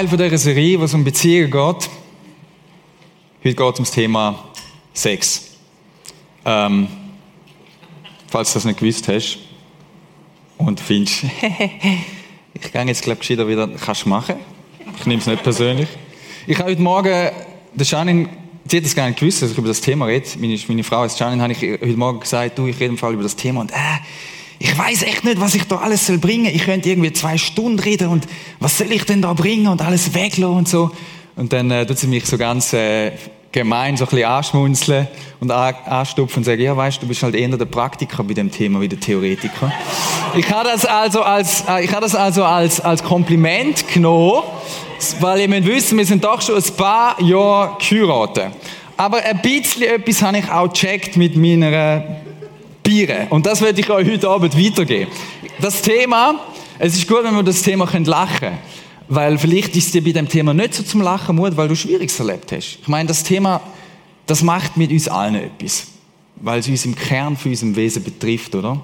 Teil von dieser Serie, wo es um Beziehungen geht. Heute geht es um das Thema Sex. Ähm, falls du das nicht gewusst hast und findest, ich gehe jetzt, glaube ich, wieder, kannst du machen. Ich nehme es nicht persönlich. Ich habe heute Morgen, der Janine, sie hat das gar nicht gewusst, dass ich über das Thema rede. Meine, meine Frau ist Janine, habe ich heute Morgen gesagt, du, ich rede im Fall über das Thema und äh, ich weiß echt nicht, was ich da alles soll bringen. Ich könnte irgendwie zwei Stunden reden und was soll ich denn da bringen und alles weglassen und so. Und dann äh, tut sie mich so ganz äh, gemein so ein bisschen anschmunzeln und anstupfen und sagen, ja weißt, du bist halt eher der Praktiker bei dem Thema wie der Theoretiker. ich habe das also als, äh, ich habe das also als, als Kompliment genommen, weil ihr müsst wissen, wir sind doch schon ein paar Jahre geheiratet. Aber ein bisschen etwas habe ich auch gecheckt mit meiner Biere. Und das werde ich euch heute Abend weitergeben. Das Thema, es ist gut, wenn wir das Thema lachen können. Weil vielleicht ist dir bei dem Thema nicht so zum Lachen Mut, weil du Schwieriges erlebt hast. Ich meine, das Thema, das macht mit uns allen etwas. Weil es uns im Kern für unserem Wesen betrifft, oder?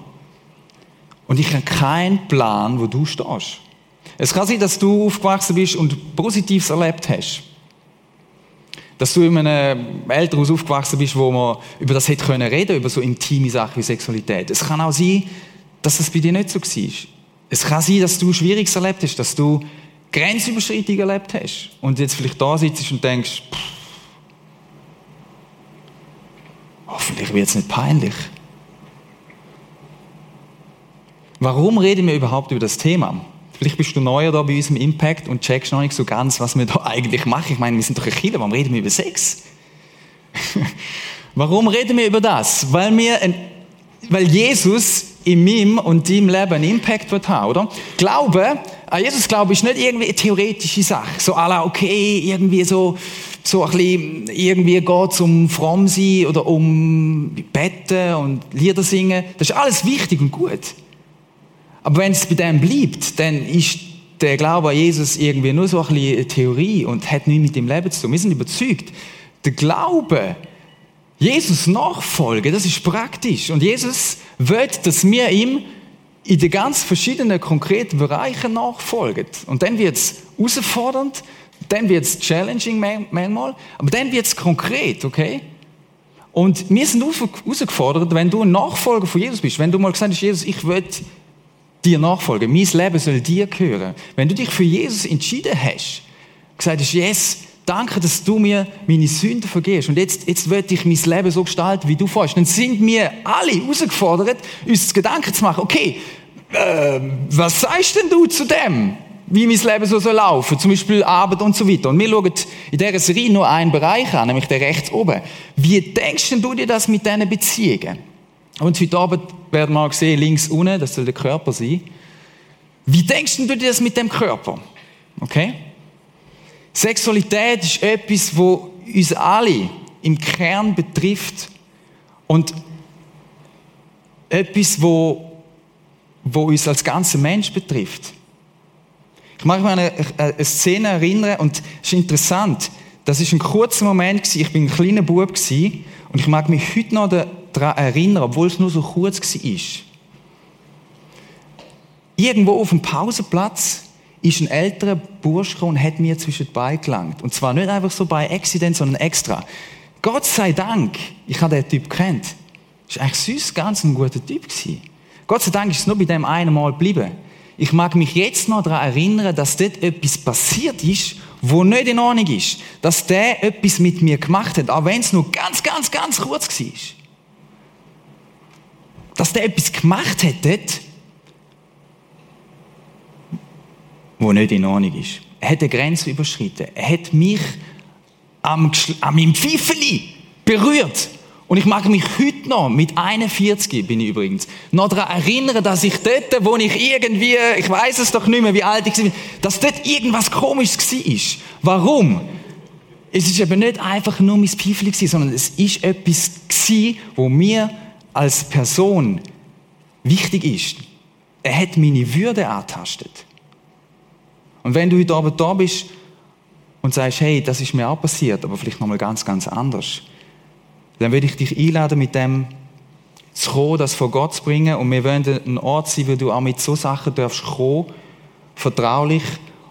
Und ich habe keinen Plan, wo du stehst. Es kann sein, dass du aufgewachsen bist und Positives erlebt hast dass du in einem Elternhaus aufgewachsen bist, wo man über das hätte können reden, über so intime Sachen wie Sexualität. Es kann auch sein, dass das bei dir nicht so war. Es kann sein, dass du Schwieriges erlebt hast, dass du Grenzüberschreitungen erlebt hast und jetzt vielleicht da sitzt und denkst, pff, hoffentlich wird es nicht peinlich. Warum reden wir überhaupt über das Thema? Vielleicht bist du neuer da bei uns im Impact und checkst noch nicht so ganz, was wir da eigentlich machen. Ich meine, wir sind doch ein Kind, warum reden wir über Sex? warum reden wir über das? Weil, wir weil Jesus in meinem und deinem Leben einen Impact wird haben, oder? Glaube, an Jesus glaube ich nicht irgendwie eine theoretische Sache. So aller okay, irgendwie so, so ein bisschen, irgendwie geht es um fromm sein oder um Betten und Lieder singen. Das ist alles wichtig und gut. Aber wenn es bei dem bleibt, dann ist der Glaube an Jesus irgendwie nur so ein bisschen Theorie und hat nichts mit dem Leben zu tun. Wir sind überzeugt, der Glaube, Jesus nachfolgen, das ist praktisch. Und Jesus will, dass wir ihm in den ganz verschiedenen konkreten Bereichen nachfolgen. Und dann wird es herausfordernd, dann wird es challenging manchmal, aber dann wird es konkret, okay? Und wir sind herausgefordert, wenn du ein Nachfolger von Jesus bist, wenn du mal gesagt hast, Jesus, ich will dir nachfolgen. Mein Leben soll dir gehören. Wenn du dich für Jesus entschieden hast, gesagt hast, yes, danke, dass du mir meine Sünden vergehst und jetzt, jetzt will ich mein Leben so gestalten, wie du vorhast, dann sind wir alle herausgefordert, uns Gedanken zu machen, okay, äh, was sagst denn du zu dem? Wie mein Leben so soll laufen, zum Beispiel Arbeit und so weiter. Und wir schauen in dieser Serie nur einen Bereich an, nämlich der rechts oben. Wie denkst denn du dir das mit diesen Beziehungen? Und heute Abend werden wir sehen, links unten, das soll der Körper sein. Wie denkst du dir das mit dem Körper? Okay? Sexualität ist etwas, wo uns alle im Kern betrifft und etwas, wo, wo uns als ganzer Mensch betrifft. Ich mag mich an eine, eine Szene erinnern und es ist interessant. Das ist ein kurzer Moment gewesen. Ich bin ein kleiner Bub gewesen, und ich mag mich heute noch daran erinnern, obwohl es nur so kurz war. Irgendwo auf dem Pausenplatz ist ein älterer Bursch und hat mir zwischen die Beine gelangt. Und zwar nicht einfach so bei Accident, sondern extra. Gott sei Dank, ich habe den Typ kennt. War eigentlich süß, ganz ein guter Typ gewesen. Gott sei Dank ist es nur bei dem einen Mal geblieben. Ich mag mich jetzt noch daran erinnern, dass dort etwas passiert ist, wo nicht in Ordnung ist. Dass der etwas mit mir gemacht hat, auch wenn es nur ganz, ganz, ganz kurz war dass der etwas gemacht dort, wo nicht in Ordnung ist. Er hat eine Grenze überschritten. Er hat mich am, an meinem Pfiffeli berührt. Und ich mag mich heute noch, mit 41 bin ich übrigens, noch daran erinnern, dass ich dort, wo ich irgendwie, ich weiß es doch nicht mehr, wie alt ich bin, dass dort irgendwas Komisches war. Warum? Es ist eben nicht einfach nur mein Pfiffeli, sondern es ist etwas gewesen, wo mir als Person wichtig ist. Er hat meine Würde antastet. Und wenn du heute Abend da bist und sagst, hey, das ist mir auch passiert, aber vielleicht nochmal ganz, ganz anders, dann würde ich dich einladen, mit dem zu kommen, das vor Gott zu bringen. Und wir wollen ein Ort sein, wo du auch mit so Sachen darfst kommen, vertraulich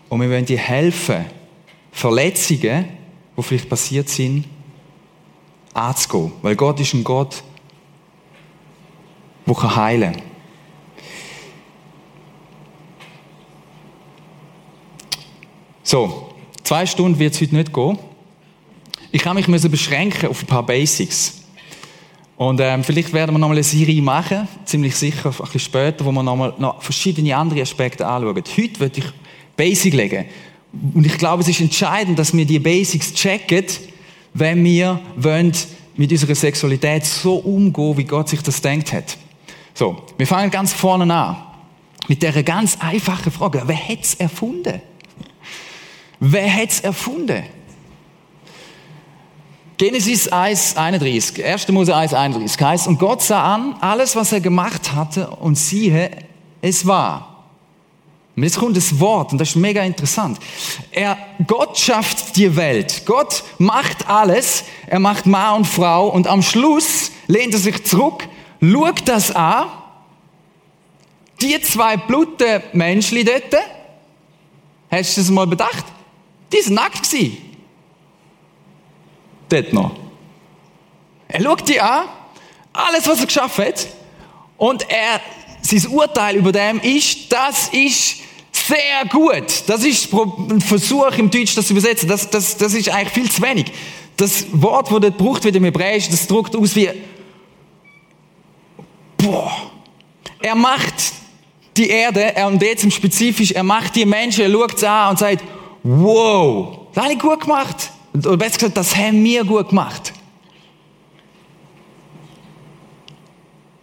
Und wir wollen dir helfen, Verletzungen, die vielleicht passiert sind, anzugehen. Weil Gott ist ein Gott, heilen kann. So, zwei Stunden wird es heute nicht gehen. Ich kann mich beschränken auf ein paar Basics. Und ähm, vielleicht werden wir nochmal eine Serie machen, ziemlich sicher, ein bisschen später, wo wir nochmal noch verschiedene andere Aspekte anschauen. Heute würde ich Basic legen. Und ich glaube, es ist entscheidend, dass wir die Basics checken, wenn wir wollen mit unserer Sexualität so umgehen, wie Gott sich das denkt hat. So, wir fangen ganz vorne an. Mit der ganz einfachen Frage, wer hat es erfunden? Wer hat es erfunden? Genesis 1, 31, 1. Mose 1, 31 heißt, und Gott sah an alles, was er gemacht hatte, und siehe, es war. Und jetzt kommt das Wort, und das ist mega interessant. Er, Gott schafft die Welt. Gott macht alles. Er macht Mann und Frau, und am Schluss lehnt er sich zurück, schaut das an. Die zwei blutigen Menschen dort, hast du das mal bedacht? Die sind nackt. Dort noch. Er schaut die an, alles, was er geschaffen hat, und er, sein Urteil über dem ist, das ist sehr gut. Das ist ein Versuch im Deutsch, das zu übersetzen. Das, das, das ist eigentlich viel zu wenig. Das Wort, das dort gebraucht wird im Hebräisch, das drückt aus wie, boah. Er macht die Erde, er und jetzt im Spezifisch, er macht die Menschen, er schaut sie an und sagt, wow, das habe ich gut gemacht. Oder besser gesagt, das haben wir gut gemacht.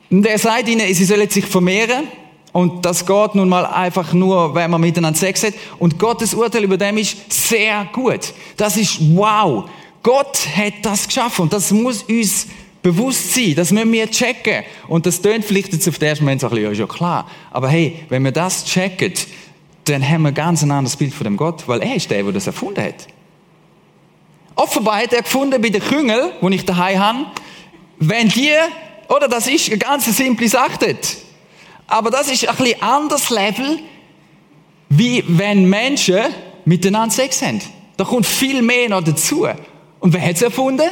Und er sagt ihnen, sie sollen sich vermehren. Und das geht nun mal einfach nur, wenn man miteinander Sex hat. Und Gottes Urteil über dem ist sehr gut. Das ist wow. Gott hat das geschaffen. Und das muss uns bewusst sein. Das müssen wir checken. Und das tönt vielleicht jetzt auf den ersten Moment so ein bisschen, ja, ist ja klar. Aber hey, wenn wir das checken, dann haben wir ganz ein anderes Bild von dem Gott, weil er ist der, der das erfunden hat. Offenbar hat er gefunden bei den Küngel, wo ich daheim habe, wenn die, oder das ist eine ganz simple Sache aber das ist ein bisschen anderes Level, wie wenn Menschen miteinander Sex haben. Da kommt viel mehr noch dazu. Und wer hat es erfunden?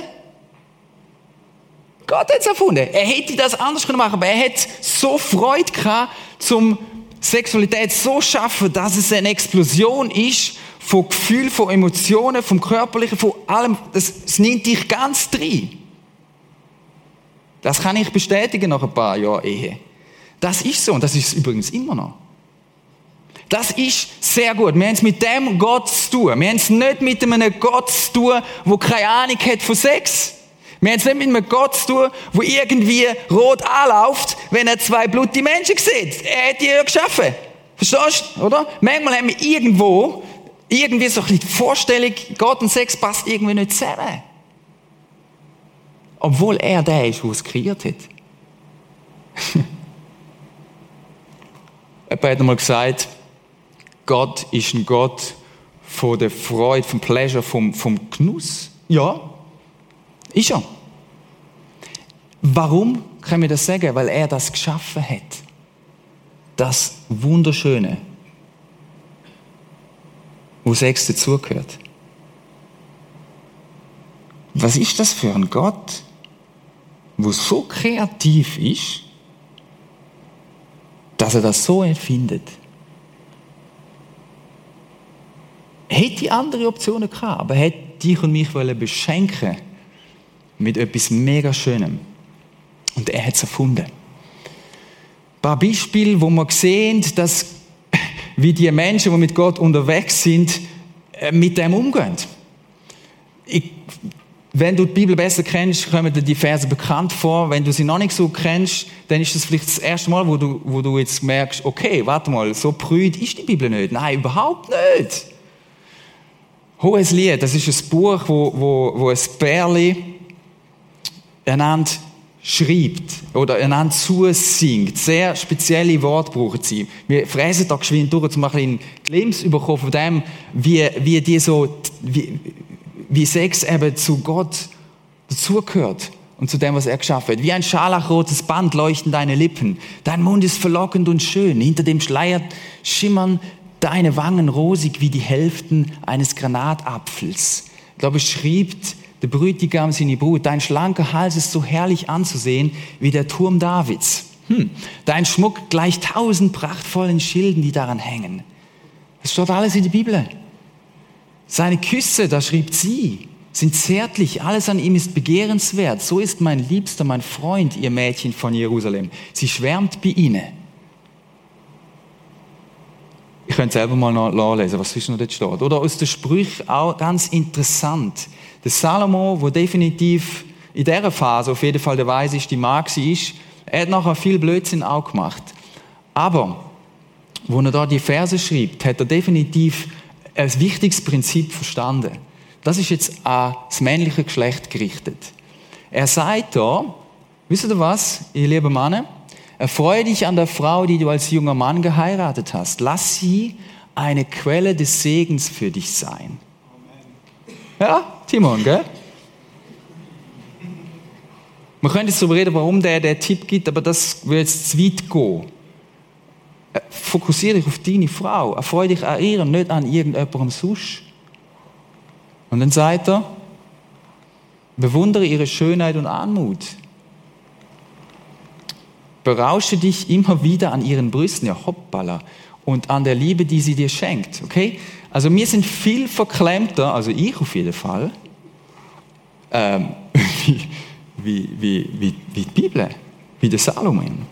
Gott hat es erfunden. Er hätte das anders machen können aber er hat so Freude gehabt, zum Sexualität so schaffen, dass es eine Explosion ist von Gefühlen, von Emotionen, vom Körperlichen, von allem. Das, das nimmt dich ganz drin. Das kann ich bestätigen nach ein paar Jahren Ehe. Das ist so und das ist übrigens immer noch. Das ist sehr gut. Wir haben es mit dem Gott zu tun. Wir haben es nicht mit einem Gott zu tun, der keine Ahnung hat von Sex. Wir haben es nicht mit einem Gott zu tun, der irgendwie rot anläuft, wenn er zwei blutige Menschen sieht. Er hat die ja geschaffen. Verstehst du? Oder? Manchmal haben wir irgendwo irgendwie so ein bisschen die Vorstellung, Gott und Sex passt irgendwie nicht zusammen. Obwohl er der ist, der es kreiert hat. Jemand hat einmal gesagt, Gott ist ein Gott von der Freude, vom Pleasure, vom, vom Genuss. Ja, ist er. Warum können wir das sagen? Weil er das geschaffen hat. Das Wunderschöne, wo Sex dazugehört. Was ist das für ein Gott, wo so kreativ ist, dass er das so empfindet? Hätte andere Optionen gehabt, aber er hätte dich und mich beschenken mit etwas mega Schönem. Und er hat es erfunden. Ein paar Beispiele, wo man sehen, dass wie die Menschen, die mit Gott unterwegs sind, äh, mit dem umgehen. Ich, wenn du die Bibel besser kennst, kommen dir die Verse bekannt vor. Wenn du sie noch nicht so kennst, dann ist das vielleicht das erste Mal, wo du, wo du jetzt merkst, okay, warte mal, so prüd ist die Bibel nicht. Nein, überhaupt nicht. Hohes Lied, das ist ein Buch, wo, wo, wo ein Bärli einander schreibt oder einander zusingt. Sehr spezielle Worte brauchen sie. Wir fräsen da geschwind durch, um ein bisschen Glimpse bekommen von dem, wie, wie die so, wie, wie Sex eben zu Gott dazugehört und zu dem, was er geschaffen hat. Wie ein scharlachrotes Band leuchten deine Lippen. Dein Mund ist verlockend und schön. Hinter dem Schleier schimmern deine Wangen rosig wie die Hälften eines Granatapfels. Ich glaube, es schreibt der Brütigam seine Brut, dein schlanker Hals ist so herrlich anzusehen wie der Turm Davids. Hm. Dein Schmuck gleicht tausend prachtvollen Schilden, die daran hängen. Das steht alles in der Bibel. Seine Küsse, da schrieb sie, sind zärtlich, alles an ihm ist begehrenswert. So ist mein Liebster, mein Freund, ihr Mädchen von Jerusalem. Sie schwärmt bei ihnen. Ich könnte selber mal nachlesen, was zwischen noch dort steht. Oder aus den Sprüchen auch ganz interessant. Der Salomo, wo definitiv in dieser Phase auf jeden Fall der weiseste Mann war, er hat nachher viel Blödsinn auch gemacht. Aber, wo er da die Verse schreibt, hat er definitiv ein wichtiges Prinzip verstanden. Das ist jetzt an das männliche Geschlecht gerichtet. Er sagt da, wisst ihr was, ihr lieben Männer? Erfreue dich an der Frau, die du als junger Mann geheiratet hast. Lass sie eine Quelle des Segens für dich sein. Ja, Timon, gell? Man könnte jetzt darüber reden, warum der der Tipp gibt, aber das würde jetzt zu weit gehen. Äh, fokussiere dich auf deine Frau. Erfreue dich an ihr und nicht an irgendjemandem sonst. Und dann sagt er, bewundere ihre Schönheit und Anmut. Berausche dich immer wieder an ihren Brüsten, ja hoppala, und an der Liebe, die sie dir schenkt. Okay? Also wir sind viel verklemmter, also ich auf jeden Fall, ähm, wie, wie, wie, wie, die Bibel, wie der Salomon.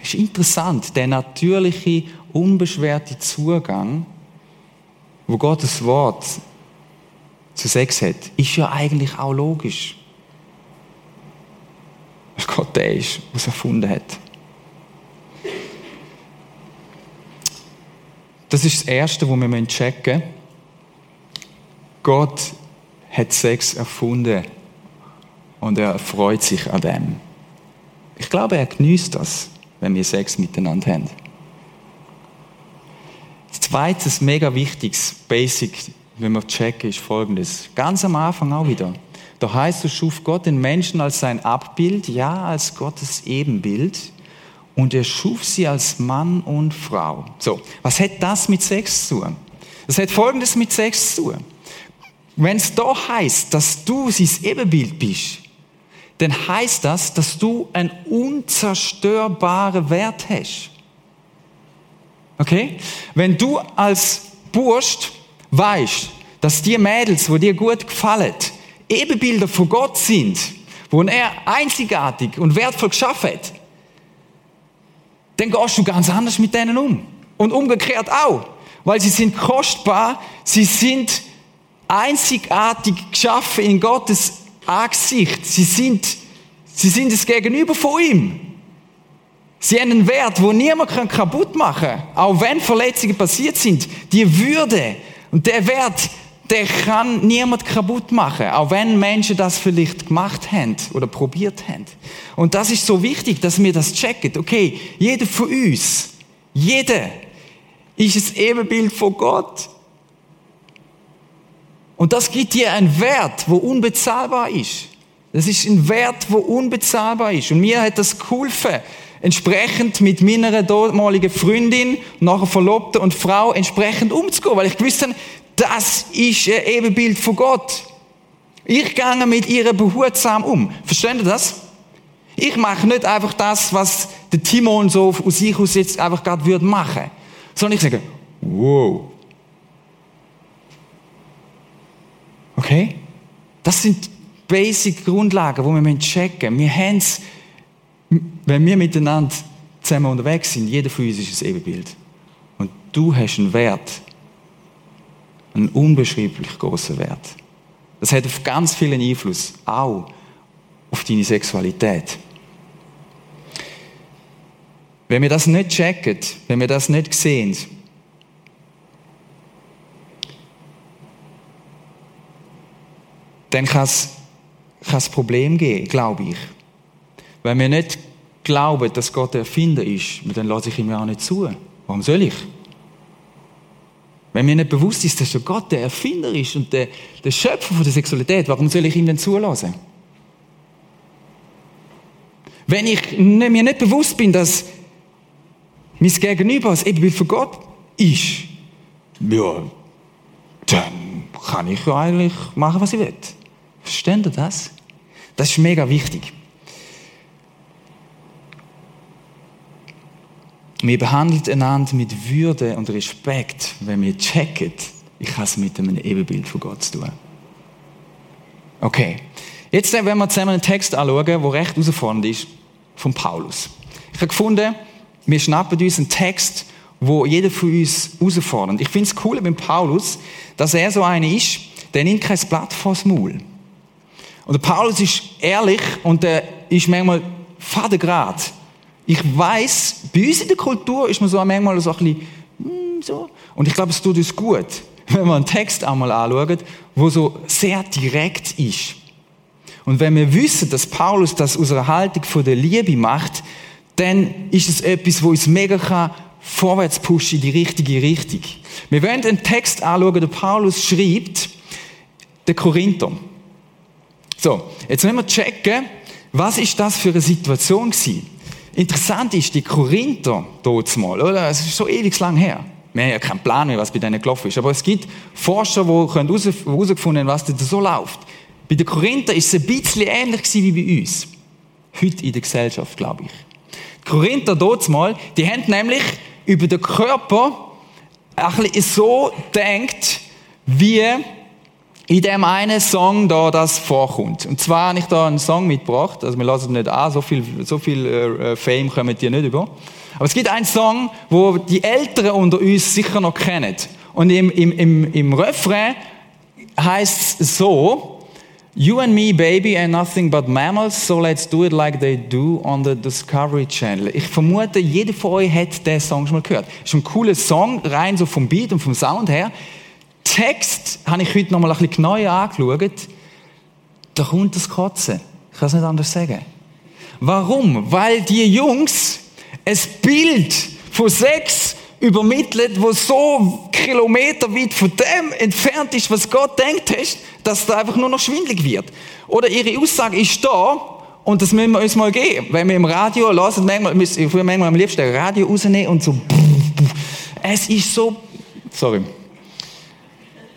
Es ist interessant, der natürliche, unbeschwerte Zugang, wo Gottes Wort zu Sex hat, ist ja eigentlich auch logisch dass Gott der ist, der es erfunden hat. Das ist das Erste, was wir checken müssen. Gott hat Sex erfunden und er freut sich an dem. Ich glaube, er genießt das, wenn wir Sex miteinander haben. Das zweite, mega wichtiges Basic, wenn wir checken, ist folgendes. Ganz am Anfang auch wieder. Da heißt es, schuf Gott den Menschen als sein Abbild, ja, als Gottes Ebenbild. Und er schuf sie als Mann und Frau. So, was hat das mit Sex zu tun? Das hat Folgendes mit Sex zu tun. Wenn es da heißt, dass du sein Ebenbild bist, dann heißt das, dass du einen unzerstörbaren Wert hast. Okay? Wenn du als Bursch weißt, dass die Mädels, wo dir gut gefallen, Ebenbilder von Gott sind, wo er einzigartig und wertvoll geschaffen hat, dann gehst du ganz anders mit denen um. Und umgekehrt auch. Weil sie sind kostbar, sie sind einzigartig geschaffen in Gottes Angesicht. Sie sind, sie sind das Gegenüber von ihm. Sie haben einen Wert, wo niemand kaputt machen kann. Auch wenn Verletzungen passiert sind. Die Würde und der Wert, der kann niemand kaputt machen, auch wenn Menschen das vielleicht gemacht haben oder probiert haben. Und das ist so wichtig, dass wir das checken. Okay, jeder von uns, jeder ist das Ebenbild von Gott. Und das gibt dir einen Wert, wo unbezahlbar ist. Das ist ein Wert, wo unbezahlbar ist. Und mir hat das geholfen, entsprechend mit meiner damaligen Freundin, nachher Verlobte und Frau entsprechend umzugehen, weil ich gewusst habe, das ist ein Ebenbild von Gott. Ich gehe mit ihr behutsam um. Verstehen ihr das? Ich mache nicht einfach das, was der Timon so aus sich aus jetzt einfach gerade würde machen. Sondern ich sage, wow. Okay? Das sind basic Grundlagen, die wir checken müssen. Wir haben es, wenn wir miteinander zusammen unterwegs sind, jeder von uns ist ein Ebenbild. Und du hast einen Wert einen unbeschreiblich großen Wert. Das hat auf ganz vielen Einfluss, auch auf deine Sexualität. Wenn wir das nicht checken, wenn wir das nicht sehen, dann kann es, es Problem geben, glaube ich. Wenn wir nicht glauben, dass Gott der Erfinder ist, dann lasse ich ihm ja auch nicht zu. Warum soll ich? Wenn mir nicht bewusst ist, dass schon Gott der Erfinder ist und der, der Schöpfer von der Sexualität, warum soll ich ihm denn zulassen? Wenn ich mir nicht bewusst bin, dass mein Gegenüber als Ebenbild von Gott ist, ja, dann kann ich ja eigentlich machen, was ich will. Versteht ihr das? Das ist mega wichtig. Wir behandeln einander mit Würde und Respekt, wenn wir checken, ich habe es mit einem Ebenbild von Gott zu tun. Okay. Jetzt werden wir zusammen einen Text anschauen, der recht herausfordernd ist, von Paulus. Ich habe gefunden, wir schnappen uns einen Text, wo jeder von uns herausfordert. Ich finde es cool beim Paulus, dass er so einer ist, der nimmt kein Blatt vors Maul. Und der Paulus ist ehrlich und der ist manchmal fadengrad. Ich weiß, bei uns in der Kultur ist man so manchmal so ein bisschen, mm, so. Und ich glaube, es tut uns gut, wenn wir einen Text einmal anschauen, wo so sehr direkt ist. Und wenn wir wissen, dass Paulus das aus einer Haltung von der Liebe macht, dann ist es etwas, wo uns mega kann vorwärts pushen in die richtige Richtung. Wir werden einen Text anschauen, der Paulus schreibt, der Korinther. So, jetzt müssen wir checken, was ist das für eine Situation gewesen? Interessant ist, die Korinther dort mal, oder? Es ist so ewig lang her. Wir haben ja keinen Plan mehr, was bei denen gelaufen ist. Aber es gibt Forscher, die herausgefunden haben, was da so läuft. Bei den Korinther ist es ein bisschen ähnlich wie bei uns. Heute in der Gesellschaft, glaube ich. Die Korinther dort mal, die haben nämlich über den Körper ein bisschen so denkt, wie in dem einen Song da das vorkommt. Und zwar habe ich da einen Song mitgebracht, also wir lassen nicht an, so viel, so viel äh, äh, Fame kommen die nicht über. Aber es gibt einen Song, wo die Älteren unter uns sicher noch kennen. Und im, im, im, im Refrain heißt es so, You and me, baby, are nothing but mammals, so let's do it like they do on the Discovery Channel. Ich vermute, jeder von euch hat den Song schon mal gehört. Ist ein cooler Song, rein so vom Beat und vom Sound her. Text habe ich heute noch mal ein bisschen genauer angeschaut. Da kommt das Kotzen. Ich kann es nicht anders sagen. Warum? Weil die Jungs ein Bild von Sex übermittelt, wo so kilometerweit von dem entfernt ist, was Gott denkt hast, dass da einfach nur noch schwindlig wird. Oder ihre Aussage ist da und das müssen wir uns mal geben. Wenn wir im Radio hören, manchmal, ich würde manchmal am liebsten Radio rausnehmen und so, es ist so, sorry.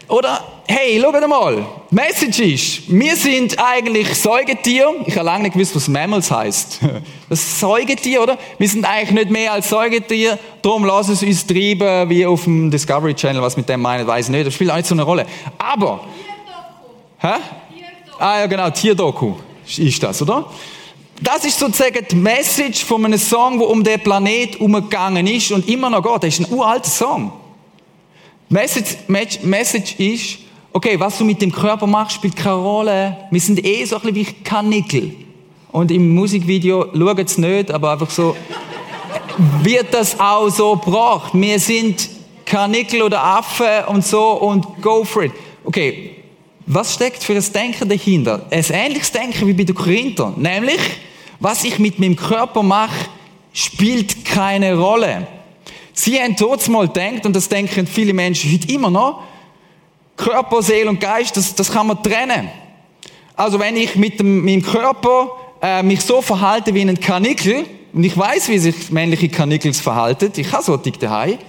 Oder, hey, schau mal, Message ist, wir sind eigentlich Säugetier. Ich habe lange nicht gewusst, was Mammals heißt. Das ist Säugetier, oder? Wir sind eigentlich nicht mehr als Säugetier, darum lassen es uns treiben, wie auf dem Discovery Channel, was mit dem meint, weiß ich nicht. Das spielt auch nicht so eine Rolle. Aber, hä? Ah ja, genau, Tierdoku ist das, oder? Das ist sozusagen die Message von einem Song, der um den Planet umgegangen ist und immer noch geht. Das ist ein uralter Song. Message, Message ist, okay, was du mit dem Körper machst, spielt keine Rolle. Wir sind eh so ein bisschen wie Kanickel. Und im Musikvideo schaut es nicht, aber einfach so, wird das auch so gebracht. Wir sind Kanickel oder Affe und so und go for it. Okay, was steckt für das Denken dahinter? Ein ähnliches Denken wie bei den Korinther. Nämlich, was ich mit meinem Körper mache, spielt keine Rolle. Sie haben dort mal gedacht, und das denken viele Menschen heute immer noch, Körper, Seele und Geist, das, das kann man trennen. Also wenn ich mit dem, meinem Körper äh, mich so verhalte wie ein Kanickel, und ich weiß, wie sich männliche Kanickel verhalten, ich habe so dick daheim,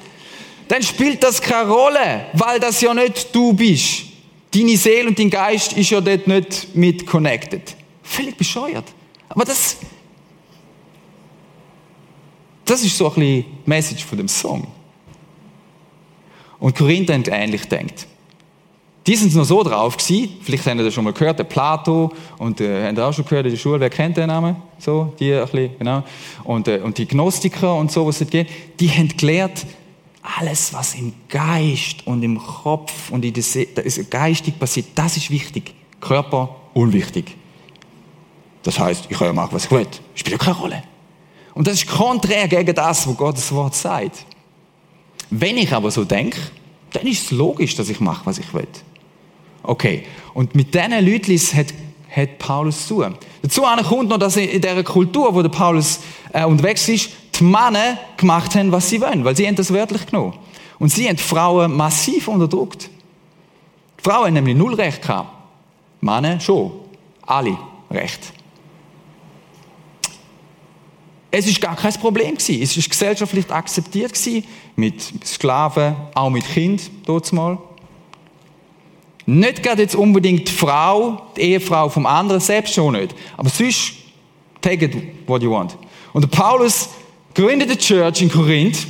dann spielt das keine Rolle, weil das ja nicht du bist. Deine Seele und dein Geist ist ja dort nicht mit connected. Völlig bescheuert. Aber das, das ist so ein bisschen die Message von dem Song. Und Korinther haben ähnlich denkt. Die sind noch so drauf gewesen, vielleicht haben das schon mal gehört, der Plato, und äh, haben auch schon gehört in der Schule, wer kennt den Namen? So, die ein bisschen, genau. Und, äh, und die Gnostiker und so, was es geht, die haben gelernt, alles, was im Geist und im Kopf und in der See, geistig passiert, das ist wichtig. Körper unwichtig. Das heißt, ich kann ja machen, was ich will. Spielt ja keine Rolle. Und das ist konträr gegen das, was Gottes Wort sagt. Wenn ich aber so denke, dann ist es logisch, dass ich mache, was ich will. Okay. Und mit diesen Leuten hat, hat Paulus zu. Dazu kommt noch, dass in dieser Kultur, wo der Paulus äh, unterwegs ist, die Männer gemacht haben, was sie wollen, weil sie haben das wörtlich genommen. Und sie haben Frauen massiv unterdrückt. Die Frauen haben nämlich null Recht gehabt. Männer schon. Alle Recht. Es ist gar kein Problem gewesen. Es ist gesellschaftlich akzeptiert gewesen, mit Sklaven, auch mit Kind, dort mal. Nicht gerade jetzt unbedingt die Frau, die Ehefrau vom anderen, selbst schon nicht. Aber sonst, take it what you want. Und Paulus gründet eine Church in Korinth,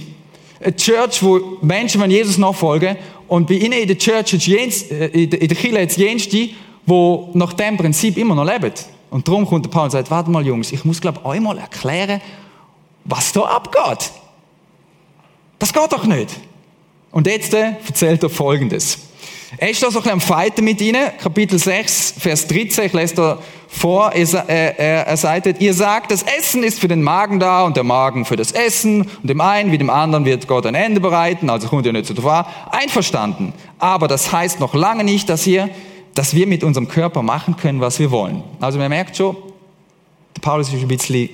eine Church, wo Menschen von Jesus nachfolgen und bei ihnen in der Church, äh, in der Kirche jetzt jenste, die nach dem Prinzip immer noch leben. Und darum kommt der Paulus und sagt, warte mal Jungs, ich muss glaube euch mal erklären, was da abgeht. Das geht doch nicht. Und jetzt äh, erzählt er Folgendes. Er ist da so ein bisschen am mit ihnen. Kapitel 6, Vers 13, ich lese da vor. Er, er, er sagt, ihr sagt, das Essen ist für den Magen da und der Magen für das Essen. Und dem einen wie dem anderen wird Gott ein Ende bereiten, also kommt ihr nicht zu der Wahr. Einverstanden. Aber das heißt noch lange nicht, dass ihr, dass wir mit unserem Körper machen können, was wir wollen. Also man merkt schon, der Paulus ist ein bisschen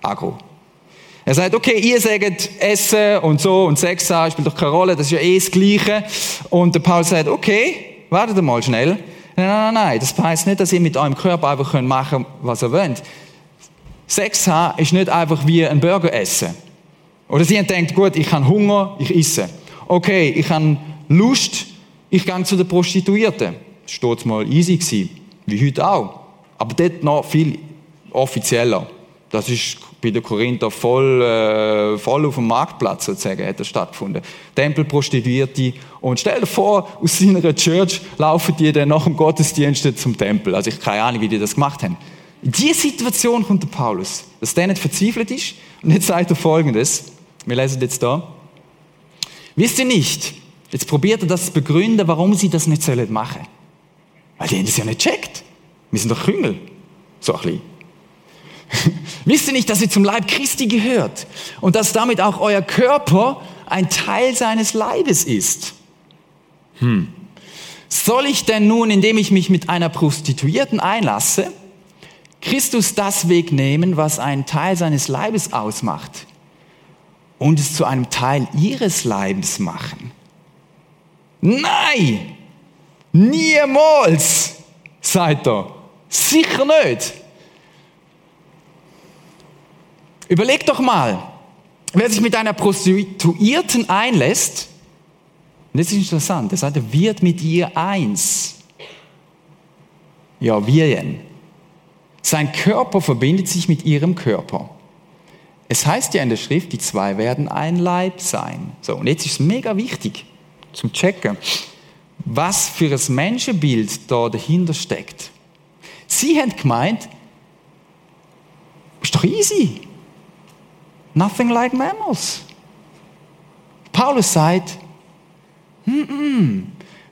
agro. Er sagt, okay, ihr sagt Essen und so und Sex haben, spielt doch keine Rolle, das ist ja eh das Gleiche. Und der Paul sagt, okay, wartet mal schnell. Nein, nein, nein, das heißt nicht, dass ihr mit eurem Körper einfach machen könnt, was ihr wollt. Sex haben ist nicht einfach wie ein Burger essen. Oder sie denkt, gut, ich habe Hunger, ich esse. Okay, ich habe Lust, ich gehe zu der Prostituierten. Das steht mal easy gewesen, wie heute auch. Aber dort noch viel offizieller. Das ist bei den Korinther voll, äh, voll auf dem Marktplatz sozusagen hat das stattgefunden. Tempelprostituierte. Und stell dir vor, aus seiner Church laufen die dann nach dem Gottesdienst zum Tempel. Also ich habe keine Ahnung, wie die das gemacht haben. In diese Situation kommt der Paulus, dass der nicht verzweifelt ist. Und jetzt sagt er Folgendes. Wir lesen jetzt da. Wisst ihr nicht, jetzt probiert er das zu begründen, warum sie das nicht sollen machen. Weil die haben das ja nicht checkt. Wir sind doch Küngel. So ein bisschen. Wisst ihr nicht, dass ihr zum Leib Christi gehört und dass damit auch euer Körper ein Teil seines Leibes ist? Hm. Soll ich denn nun, indem ich mich mit einer Prostituierten einlasse, Christus das wegnehmen, was einen Teil seines Leibes ausmacht und es zu einem Teil ihres Leibes machen? Nein! Niemals! Seid ihr. Sicher nicht. Überleg doch mal, wer sich mit einer Prostituierten einlässt, und das ist interessant, er sagt, er wird mit ihr eins. Ja, wie denn? Sein Körper verbindet sich mit ihrem Körper. Es heißt ja in der Schrift, die zwei werden ein Leib sein. So, und jetzt ist es mega wichtig zum Checken, was für ein Menschenbild da dahinter steckt. Sie haben gemeint, ist doch easy. Nothing like mammals. Paulus sagt, mm -mm,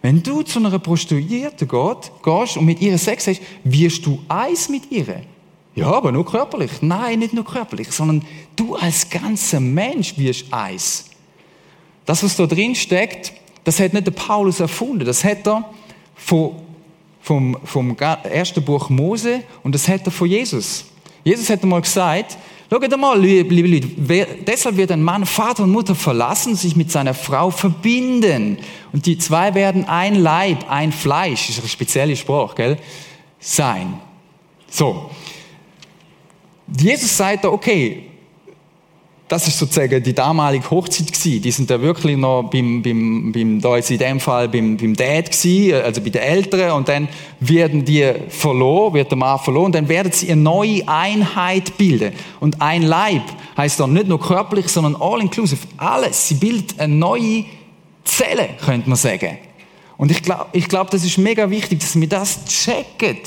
wenn du zu einer Prostituierten gehst und mit ihr Sex hast, wirst du eins mit ihr. Ja, aber nur körperlich. Nein, nicht nur körperlich, sondern du als ganzer Mensch wirst eins. Das, was da drin steckt, das hat nicht der Paulus erfunden. Das hat er vom, vom, vom ersten Buch Mose und das hat er von Jesus. Jesus hat einmal gesagt, Schaut mal, liebe Leute, deshalb wird ein Mann Vater und Mutter verlassen, sich mit seiner Frau verbinden. Und die zwei werden ein Leib, ein Fleisch, ist ein spezieller Spruch, gell? Sein. So. Jesus sagt da, okay, das ist sozusagen die damalige Hochzeit gewesen. Die sind da wirklich noch beim, beim, beim da jetzt in dem Fall beim, beim Dad gewesen, also bei den Eltern und dann werden die verloren, wird der Mann verloren, dann werden sie eine neue Einheit bilden. Und ein Leib heißt dann nicht nur körperlich, sondern all inclusive, alles. Sie bildet eine neue Zelle, könnte man sagen. Und ich glaube, ich glaub, das ist mega wichtig, dass wir das checken.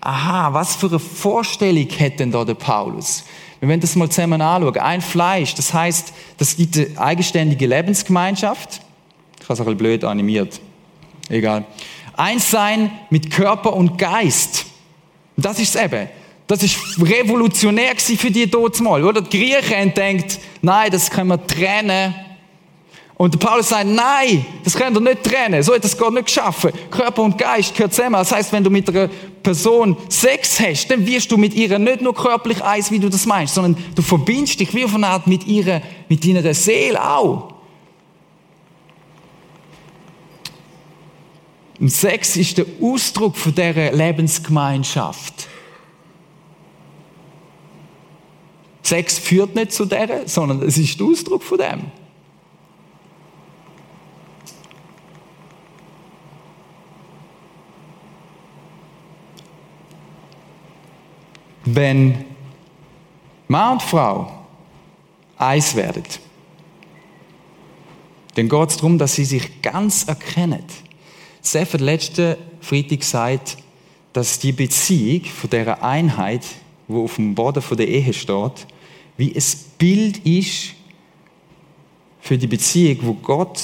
Aha, was für eine Vorstellung hat denn da der Paulus? Wir werden das mal zusammen anschauen. Ein Fleisch, das heißt, das gibt eine eigenständige Lebensgemeinschaft. Ich habe es ein bisschen blöd animiert. Egal. Eins sein mit Körper und Geist. Das ist es eben. Das ist revolutionär für die mal, oder? Die Griechen haben nein, das können wir trennen und der Paulus sagt, nein, das könnt ihr nicht trennen. So hat das Gott nicht geschaffen. Körper und Geist gehört zusammen. Das heißt, wenn du mit einer Person Sex hast, dann wirst du mit ihr nicht nur körperlich eins, wie du das meinst, sondern du verbindest dich wie eine Art mit ihrer, mit ihrer Seele auch. Und Sex ist der Ausdruck von dieser Lebensgemeinschaft. Sex führt nicht zu der, sondern es ist der Ausdruck von dem. Wenn Mann und Frau eins werden, dann geht es darum, dass sie sich ganz erkennen. Seth hat letzten Freitag gesagt, dass die Beziehung von dieser Einheit, wo auf dem Boden der Ehe steht, wie ein Bild ist für die Beziehung, wo Gott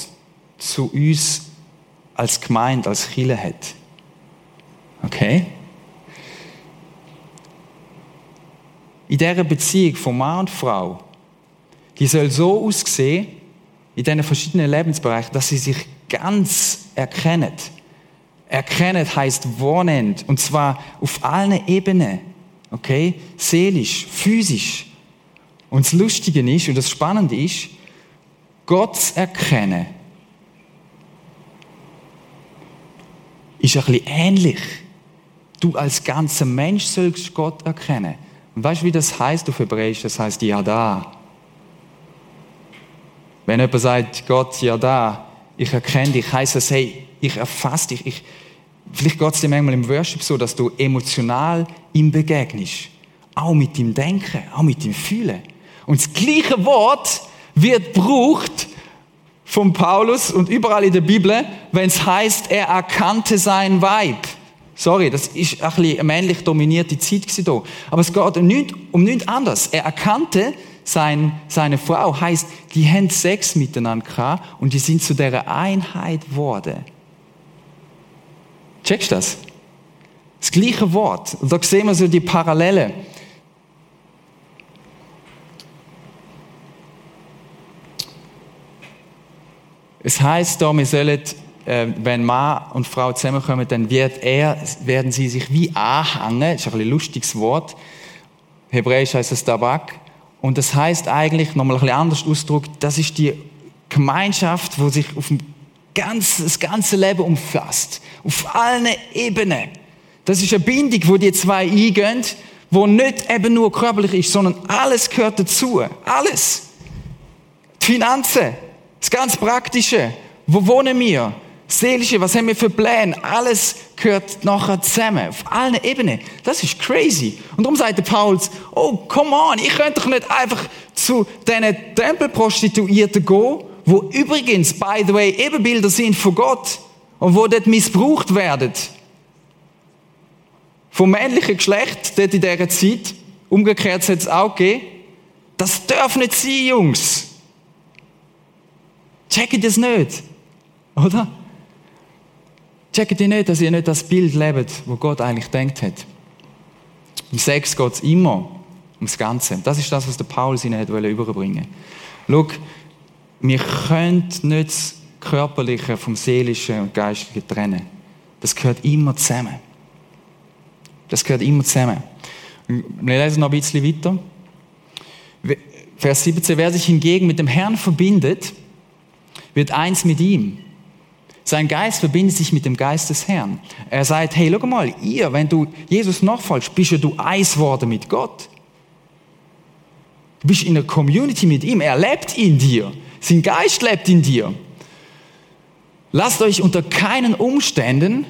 zu uns als Gemeinde, als Kirche hat. Okay? In dieser Beziehung von Mann und Frau, die soll so aussehen, in diesen verschiedenen Lebensbereichen, dass sie sich ganz erkennen. Erkennen heißt wohnend, und zwar auf allen Ebenen. Okay? Seelisch, physisch. Und das Lustige ist, und das Spannende ist, Gott erkennen, ist ein bisschen ähnlich. Du als ganzer Mensch sollst Gott erkennen. Und weißt du, wie das heißt auf Hebräisch? Das heißt ja da. Wenn jemand sagt, Gott, ja da, ich erkenne dich, heißt das, hey, ich erfasse dich. Ich, vielleicht geht es dir manchmal im Worship so, dass du emotional ihm begegnest. Auch mit dem Denken, auch mit dem Fühlen. Und das gleiche Wort wird gebraucht von Paulus und überall in der Bibel, wenn es heißt, er erkannte sein Weib. Sorry, das ist ein bisschen eine männlich dominierte Zeit hier. Aber es geht um nichts, um nichts anderes. Er erkannte sein, seine Frau, heißt, die haben Sex miteinander gehabt und die sind zu der Einheit geworden. Checkst du das? Das gleiche Wort. Und da sehen wir so die Parallele. Es heißt da, wir sollen, äh, wenn Mann und Frau zusammenkommen, dann wird er, werden sie sich wie anhängen. Das ist ein, ein lustiges Wort. Hebräisch heißt es Tabak. Und das heißt eigentlich, nochmal ein bisschen anders ausgedrückt, das ist die Gemeinschaft, wo sich auf ganz, das ganze Leben umfasst. Auf allen Ebenen. Das ist eine Bindung, wo die zwei eingehen, wo nicht eben nur körperlich ist, sondern alles gehört dazu. Alles. Die Finanzen, das ganz Praktische. Wo wohnen wir? Seelische, was haben wir für Pläne? Alles gehört nachher zusammen. Auf allen Ebenen. Das ist crazy. Und darum sagt der Paulus, oh, come on, ich könnte doch nicht einfach zu diesen Tempelprostituierten gehen, wo übrigens, by the way, Ebenbilder sind von Gott und wo dort missbraucht werden. Vom männlichen Geschlecht, dort in dieser Zeit. Umgekehrt hat es auch gegeben. Das darf nicht sein, Jungs. Checkt das nicht. Oder? Checkt ihr nicht, dass ihr nicht das Bild lebt, wo Gott eigentlich denkt hat. Im Sex geht es immer ums Ganze. Das ist das, was der Paulus ihnen überbringen wollte. Schau, wir können nicht das Körperliche vom Seelischen und Geistlichen trennen. Das gehört immer zusammen. Das gehört immer zusammen. Wir lesen noch ein bisschen weiter. Vers 17. Wer sich hingegen mit dem Herrn verbindet, wird eins mit ihm. Sein Geist verbindet sich mit dem Geist des Herrn. Er sagt, hey, schau mal, ihr, wenn du Jesus nachfolgst, bist ja du eins worden mit Gott. Du bist in einer Community mit ihm. Er lebt in dir. Sein Geist lebt in dir. Lasst euch unter keinen Umständen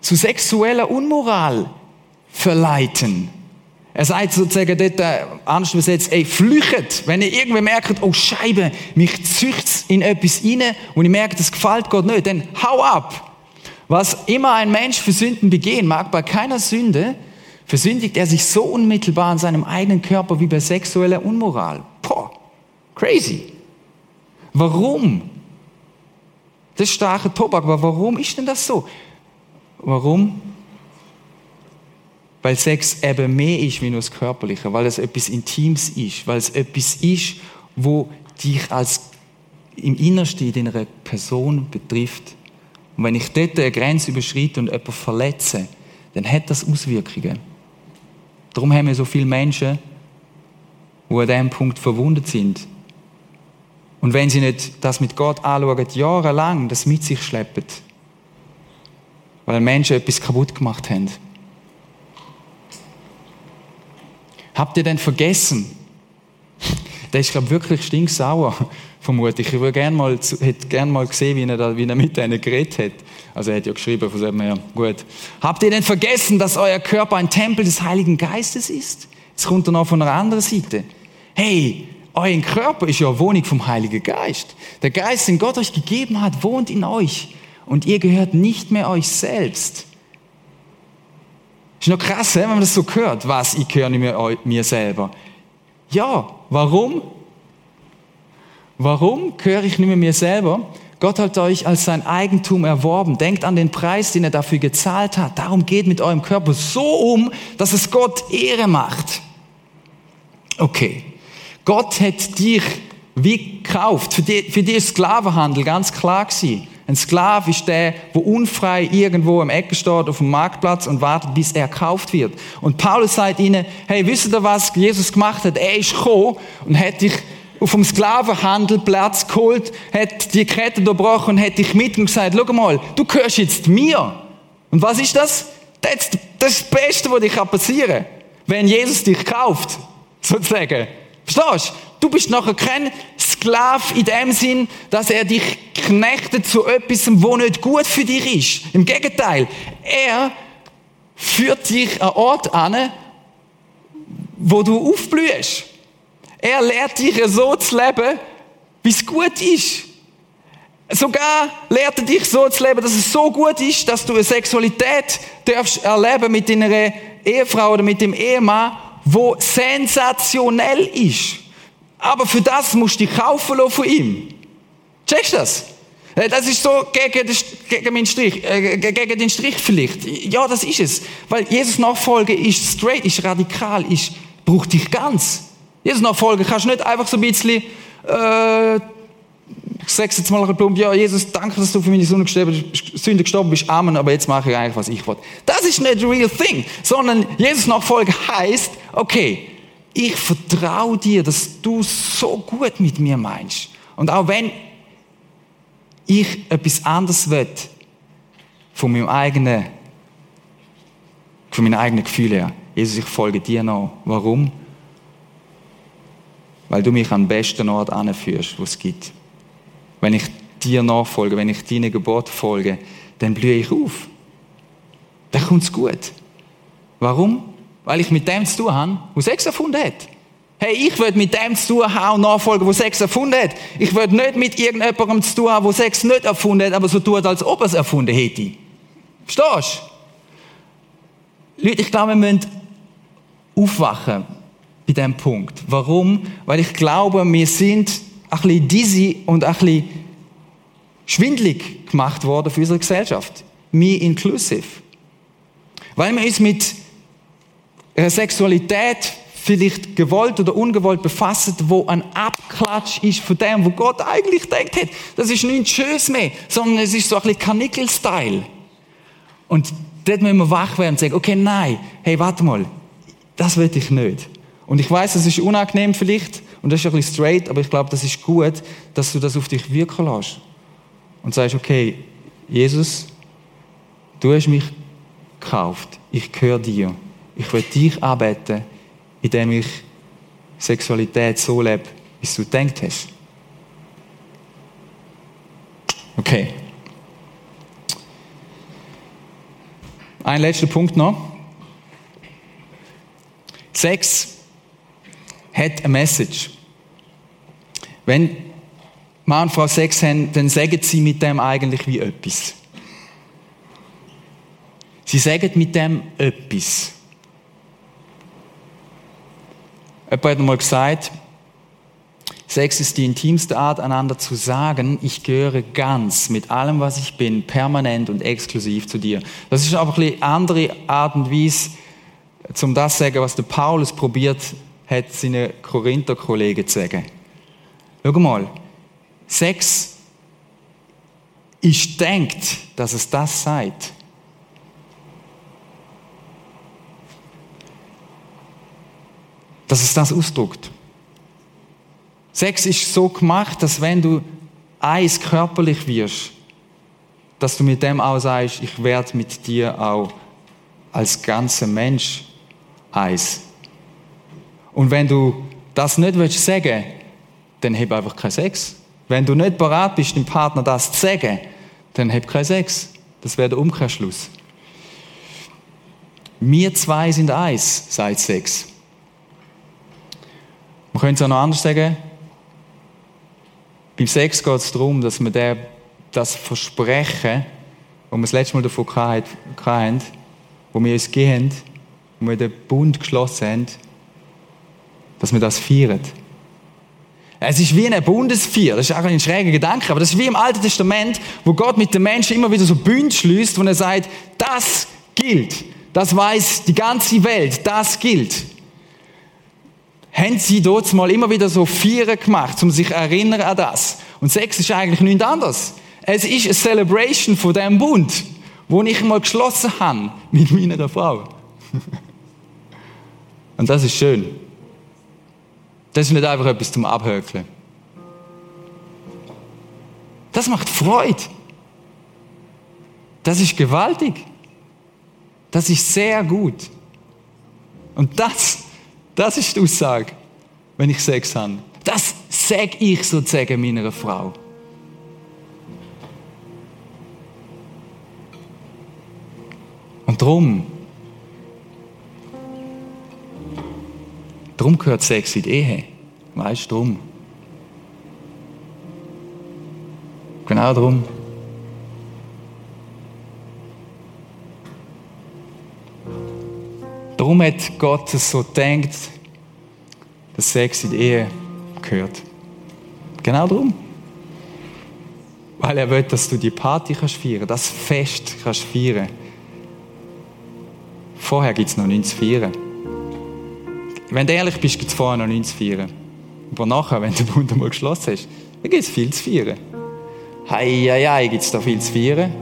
zu sexueller Unmoral verleiten. Er sagt sozusagen dort, äh, anders übersetzt, ey, flüchtet. Wenn ihr irgendwie merkt, oh Scheibe, mich zücht's in etwas rein und ich merke, das gefällt Gott nicht, dann hau ab. Was immer ein Mensch für Sünden begehen mag, bei keiner Sünde versündigt er sich so unmittelbar an seinem eigenen Körper wie bei sexueller Unmoral. Boah, crazy. Warum? Das ist starke Tobak, aber warum ist denn das so? Warum? Weil Sex eben mehr ist wie nur das Körperliche, weil es etwas Intimes ist, weil es etwas ist, wo dich als im Innersten in einer Person betrifft. Und wenn ich dort eine Grenze überschreite und jemanden verletze, dann hat das Auswirkungen. Darum haben wir so viele Menschen, die an diesem Punkt verwundet sind. Und wenn sie nicht das mit Gott anschauen, jahrelang das mit sich schleppen, weil Menschen etwas kaputt gemacht haben. Habt ihr denn vergessen? Der ist, glaube ich, wirklich stinksauer, vermutlich. Ich würde gern mal, hätte gerne mal gesehen, wie er, da, wie er mit denen geredet hat. Also er hat ja geschrieben, von dem her, gut. Habt ihr denn vergessen, dass euer Körper ein Tempel des Heiligen Geistes ist? Jetzt kommt er noch von einer anderen Seite. Hey, euer Körper ist ja eine Wohnung vom Heiligen Geist. Der Geist, den Gott euch gegeben hat, wohnt in euch. Und ihr gehört nicht mehr euch selbst. Ist noch krass, wenn man das so hört. Was, ich gehöre nicht mehr mir selber. Ja, warum? Warum gehöre ich nicht mehr mir selber? Gott hat euch als sein Eigentum erworben. Denkt an den Preis, den er dafür gezahlt hat. Darum geht mit eurem Körper so um, dass es Gott Ehre macht. Okay. Gott hat dich wie gekauft. Für dich, für ist Sklavenhandel ganz klar gewesen. Ein Sklave ist der, wo unfrei irgendwo im Ecke steht auf dem Marktplatz und wartet, bis er gekauft wird. Und Paulus sagt ihnen, hey, wisst ihr, was Jesus gemacht hat? Er ist gekommen und hat dich auf dem Sklavenhandelplatz geholt, hat die Kette durchbrochen und hat dich mit und gesagt, schau mal, du gehörst jetzt mir. Und was ist das? Das ist das Beste, was dir passieren kann, wenn Jesus dich kauft, sozusagen. Verstehst du? Du bist nachher kein Sklav in dem Sinn, dass er dich knechtet zu etwas, wo nicht gut für dich ist. Im Gegenteil, er führt dich an Ort an, wo du aufblühst. Er lehrt dich so zu leben, wie es gut ist. Sogar lehrt er dich so zu leben, dass es so gut ist, dass du eine Sexualität darfst erleben mit deiner Ehefrau oder mit dem Ehemann, wo sensationell ist. Aber für das musst du dich kaufen lassen von ihm. Checkst du das? Äh, das ist so gegen den, gegen, meinen Strich, äh, gegen den Strich vielleicht. Ja, das ist es. Weil Jesus Nachfolge ist straight, ist radikal, ist, braucht dich ganz. Jesus Nachfolge kannst du nicht einfach so ein bisschen, äh, ich sag's jetzt mal plump, ja, Jesus, danke, dass du für meine Sünde gestorben bist, Amen, aber jetzt mache ich eigentlich, was ich will. Das ist nicht real thing, sondern Jesus Nachfolge heißt, okay, ich vertraue dir, dass du so gut mit mir meinst. Und auch wenn ich etwas anderes will, von meinem eigenen, von meinen eigenen Gefühlen her, Jesus, ich folge dir noch. Warum? Weil du mich den besten Ort anführst, wo es gibt. Wenn ich dir nachfolge, wenn ich deinen Gebot folge, dann blühe ich auf. Dann kommt es gut. Warum? Weil ich mit dem zu tun habe, der Sex erfunden hat. Hey, ich will mit dem zu tun haben nachfolgen, der Sex erfunden hat. Ich will nicht mit irgendjemandem zu tun haben, der Sex nicht erfunden hat, aber so tut, als ob er es erfunden hätte. Verstehst du? Leute, ich glaube, wir müssen aufwachen bei diesem Punkt. Warum? Weil ich glaube, wir sind ein bisschen dizzy und ein bisschen schwindlig gemacht worden für unsere Gesellschaft. Me inclusive. Weil wir uns mit Sexualität vielleicht gewollt oder ungewollt befasst, wo ein Abklatsch ist von dem, wo Gott eigentlich denkt hat. Das ist nichts Schönes mehr, sondern es ist so ein bisschen Kanickel-Style. Und dort müssen wir wach werden und sagen, okay, nein, hey, warte mal, das will ich nicht. Und ich weiß, das ist unangenehm vielleicht und das ist ein bisschen straight, aber ich glaube, das ist gut, dass du das auf dich wirken lässt. Und sagst, okay, Jesus, du hast mich gekauft, ich gehöre dir. Ich will dich anbeten, indem ich Sexualität so lebe, wie du denkt hast. Okay. Ein letzter Punkt noch. Sex hat eine Message. Wenn Mann und Frau Sex haben, dann sagen sie mit dem eigentlich wie etwas. Sie sagen mit dem etwas. Jemand hat einmal gesagt, Sex ist die intimste Art, einander zu sagen, ich gehöre ganz mit allem, was ich bin, permanent und exklusiv zu dir. Das ist einfach eine andere Art und Weise, zum das zu sagen, was der Paulus probiert hat, seinen Korinther-Kollegen zu sagen. Schau mal, Sex ist denkt, dass es das sagt. Dass es das ausdrückt. Sex ist so gemacht, dass wenn du eins körperlich wirst, dass du mit dem auch sagst, ich werde mit dir auch als ganzer Mensch eins. Und wenn du das nicht willst sagen, dann hab einfach keinen Sex. Wenn du nicht bereit bist, dem Partner das zu sagen, dann hab keinen Sex. Das wäre der Umkehrschluss. Wir zwei sind eins, sagt Sex. Man könnte es auch noch anders sagen. Beim Sex geht es darum, dass wir der, das Versprechen, wo wir das letzte Mal davon hatten, wo wir uns gehen, wo wir den Bund geschlossen haben, dass wir das feiern. Es ist wie eine Bundesfeier. Das ist auch ein schräger Gedanke, aber das ist wie im Alten Testament, wo Gott mit den Menschen immer wieder so Bund schließt, wo er sagt, das gilt. Das weiß die ganze Welt. Das gilt. Haben sie dort mal immer wieder so Feiern gemacht, um sich erinnern an das. Und Sex ist eigentlich nichts anderes. Es ist eine Celebration von dem Bund, wo ich mal geschlossen habe mit meiner Frau. Und das ist schön. Das ist nicht einfach etwas zum Abhökeln. Das macht Freude. Das ist gewaltig. Das ist sehr gut. Und das, das ist die Aussage, wenn ich Sex habe. Das sage ich sozusagen meiner Frau. Und darum Darum gehört Sex in die Ehe. Weißt du, darum. Genau darum. Darum hat Gott es so gedacht, dass Sex in die Ehe gehört. Genau darum. Weil er will, dass du die Party kannst feiern, das Fest kannst feiern. Vorher gibt es noch nichts zu feiern. Wenn du ehrlich bist, gibt es vorher noch nichts zu feiern. Aber nachher, wenn du den Bund einmal geschlossen hast, dann gibt es viel zu feiern. Hei, gibt es da viel zu feiern?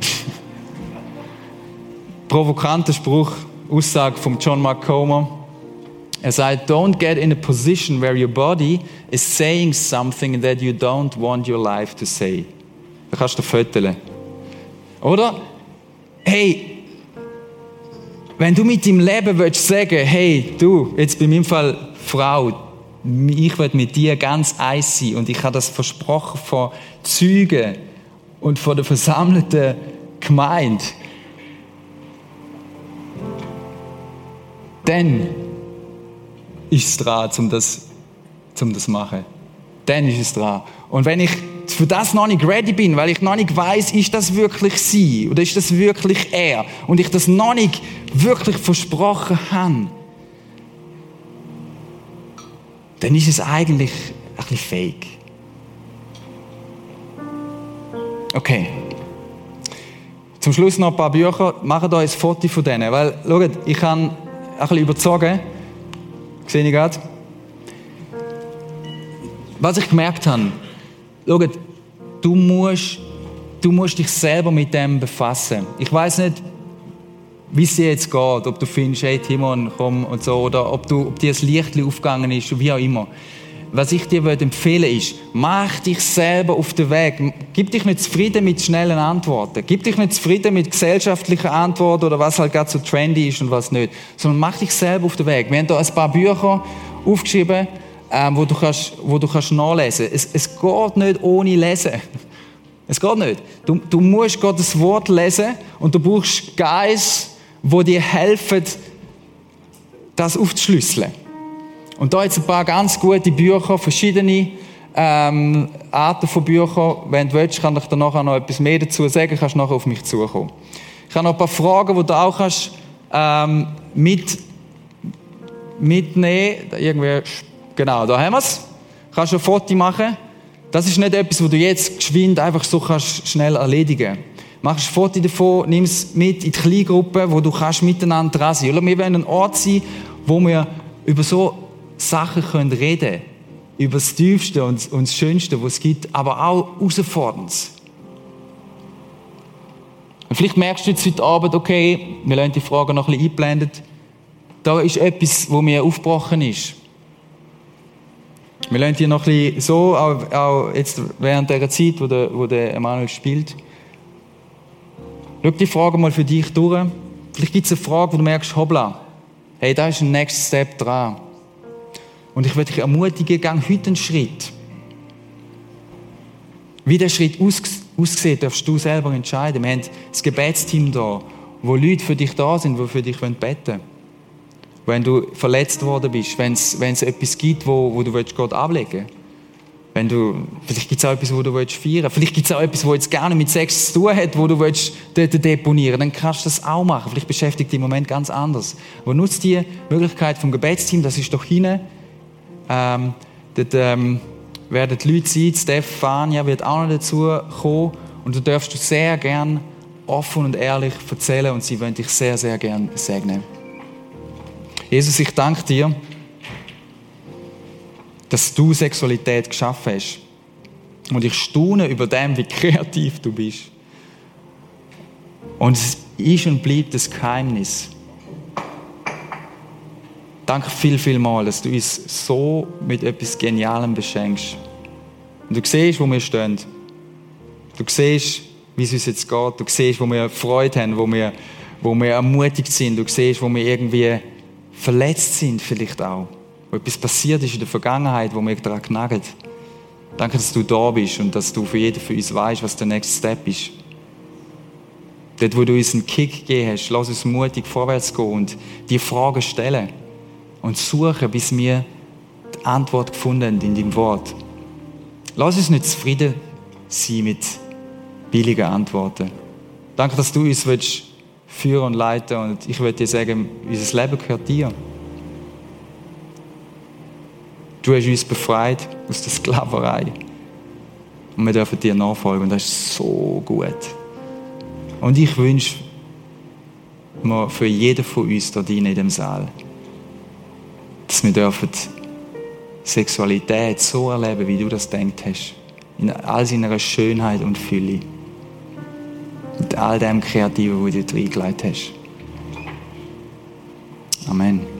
Provokanter Spruch, Aussage von John Mark Comer. Er sagt, don't get in a position where your body is saying something that you don't want your life to say. Da kannst du föteln. Oder? Hey, wenn du mit deinem Leben willst sagen, hey, du, jetzt bei meinem Fall Frau, ich will mit dir ganz eins sein und ich habe das versprochen von Zeugen und von der versammelten Gemeinde, dann ist dran, um das, um das zu machen. Dann ist es dran. Und wenn ich für das noch nicht ready bin, weil ich noch nicht weiß, ist das wirklich sie oder ist das wirklich er und ich das noch nicht wirklich versprochen habe, dann ist es eigentlich ein bisschen fake. Okay. Zum Schluss noch ein paar Bücher. Macht euch ein Foto von denen, weil, schaut, ich habe ein bisschen überzogen. Sehe ich gerade? Was ich gemerkt habe, Schau, du musst, du musst dich selber mit dem befassen. Ich weiß nicht, wie es dir jetzt geht, ob du findest, hey Timon, komm und so, oder ob, du, ob dir das Licht aufgegangen ist, wie auch immer. Was ich dir empfehlen würde, ist, mach dich selber auf den Weg. Gib dich nicht zufrieden mit schnellen Antworten. Gib dich nicht zufrieden mit gesellschaftlichen Antworten oder was halt gerade so trendy ist und was nicht. Sondern mach dich selber auf den Weg. Wir haben hier ein paar Bücher aufgeschrieben, ähm, wo, du kannst, wo du kannst nachlesen kannst. Es, es geht nicht ohne Lesen. Es geht nicht. Du, du musst Gottes Wort lesen und du brauchst Geist, wo dir helfen, das aufzuschlüsseln. Und da jetzt ein paar ganz gute Bücher, verschiedene ähm, Arten von Büchern. Wenn du willst, kann ich dir nachher noch etwas mehr dazu sagen, kannst du nachher auf mich zukommen. Ich habe noch ein paar Fragen, die du auch kannst, ähm, mit, mitnehmen. Irgendwie Genau, da haben wir es. Kannst du ein Foto machen. Das ist nicht etwas, wo du jetzt geschwind einfach so kannst schnell erledigen Machst ein Foto davon, nimm es mit in die Kleingruppe, wo du kannst miteinander dran sein. Oder wir wollen ein Ort sein, wo wir über so Sachen können reden Über das Tiefste und, und das Schönste, was es gibt, aber auch herausforderndes. Und vielleicht merkst du jetzt heute Abend, okay, wir lassen die Frage noch ein bisschen eingeblendet. Da ist etwas, wo mir aufgebrochen ist. Wir lernen hier noch ein bisschen so, auch, auch jetzt während der Zeit, wo der, wo der Emanuel spielt. Schau die Frage mal für dich durch. Vielleicht gibt es eine Frage, wo du merkst, hoppla, Hey, da ist ein Next Step dran. Und ich würde dich ermutigen, gang heute einen Schritt. Wie der Schritt aus, aussieht, darfst du selber entscheiden. Wir haben das Gebetsteam da, wo Leute für dich da sind, die für dich beten wollen. Wenn du verletzt worden bist, wenn es, wenn es etwas gibt, wo, wo du Gott ablegen willst. Wenn du, vielleicht gibt es auch etwas, wo du feiern willst. Vielleicht gibt es auch etwas, wo jetzt gerne mit Sex zu tun hat, wo du willst dort deponieren Dann kannst du das auch machen. Vielleicht beschäftigt dich im Moment ganz anders. Aber nutzt die Möglichkeit vom Gebetsteam, das ist doch hinein. Ähm, dort, ähm, werden die Leute sein, Stefania wird auch noch dazu kommen und du darfst du sehr gern offen und ehrlich erzählen und sie wollen dich sehr, sehr gern segnen. Jesus, ich danke dir, dass du Sexualität geschaffen hast. Und ich staune über dem, wie kreativ du bist. Und es ist und bleibt das Geheimnis. Danke viel, viel mal, dass du uns so mit etwas Genialem beschenkst. Und du siehst, wo wir stehen. Du siehst, wie es uns jetzt geht. Du siehst, wo wir Freude haben, wo wir, wo wir ermutigt sind. Du siehst, wo wir irgendwie verletzt sind, vielleicht auch. Wo etwas passiert ist in der Vergangenheit, wo wir daran knacken. Danke, dass du da bist und dass du für jeden von uns weißt, was der nächste Step ist. Dort, wo du uns einen Kick gegeben hast, lass uns mutig vorwärts gehen und die Fragen stellen und suchen, bis wir die Antwort gefunden haben in deinem Wort. Lass uns nicht zufrieden sein mit billigen Antworten. Danke, dass du uns willst führen und leiten und ich würde dir sagen, unser Leben gehört dir. Du hast uns befreit aus der Sklaverei. Und wir dürfen dir nachfolgen und das ist so gut. Und ich wünsche mir für jeden von uns dort in dem Saal, dass wir dürfen Sexualität so erleben, wie du das denkt hast. In all seiner Schönheit und Fülle. Mit all dem Kreativen, wo du dir reingelegt hast. Amen.